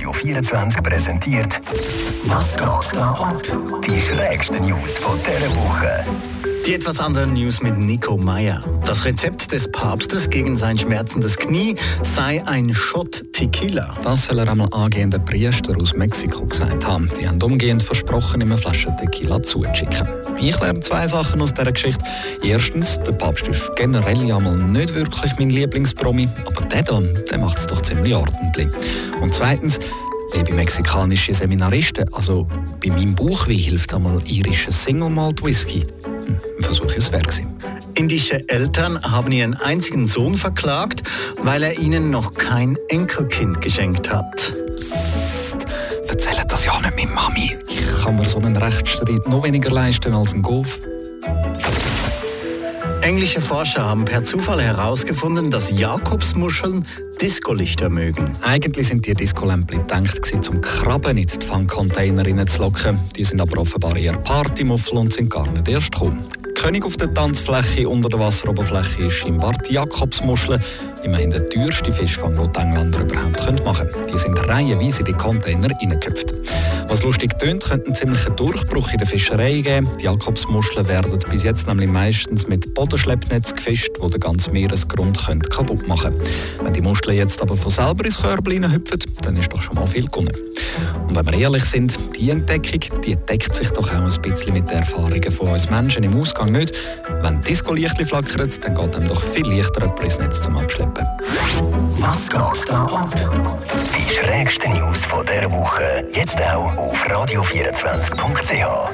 Radio 24 präsentiert. Was geht da ab? Die schrägsten News von dieser Woche. Die etwas anderen News mit Nico Meyer. Das Rezept des Papstes gegen sein schmerzendes Knie sei ein Shot Tequila. Das soll er einmal angehender Priester aus Mexiko gesagt haben. Die haben umgehend versprochen, ihm eine Flasche Tequila zuzuschicken. Ich lerne zwei Sachen aus dieser Geschichte. Erstens, der Papst ist generell einmal nicht wirklich mein Lieblingspromi, aber der da, der macht es doch ziemlich ordentlich. Und zweitens, Liebe mexikanische Seminaristen, also bei meinem Bauchwein hilft einmal irischer Single Malt Whisky. Versuch ist wert gewesen. Indische Eltern haben ihren einzigen Sohn verklagt, weil er ihnen noch kein Enkelkind geschenkt hat. Psst, erzählt das ja nicht mit Mami. Ich kann mir so einen Rechtsstreit noch weniger leisten als ein Golf. Englische Forscher haben per Zufall herausgefunden, dass Jakobsmuscheln Discolichter mögen. Eigentlich sind die Discolämpchen gedacht, um Krabben in die Fangcontainer reinzulocken. Die sind aber offenbar eher Partymuffel und sind gar nicht erst gekommen. König auf der Tanzfläche unter der Wasseroberfläche ist im Bart Jakobsmuscheln, immerhin der teuerste Fischfang, den die Engländer überhaupt machen können. Die sind reihenweise in die Container reingeköpft. Was lustig tönt, könnte einen ziemlichen Durchbruch in der Fischerei geben. Die Jakobsmuscheln werden bis jetzt nämlich meistens mit Bodenschleppnetz gefischt, wo den ganzen Meeresgrund kaputt machen können. Wenn die Muscheln jetzt aber von selber ins Körbchen hüpfen, dann ist doch schon mal viel gewonnen. Und wenn wir ehrlich sind, die Entdeckung die deckt sich doch auch ein bisschen mit den Erfahrungen von uns Menschen im Ausgang nicht. Wenn Disco-Lichtchen flackert, dann geht einem doch viel leichter jemand ins Netz zum Abschleppen. Was geht da ab? Die schrägsten News von dieser Woche jetzt auch auf radio24.ch.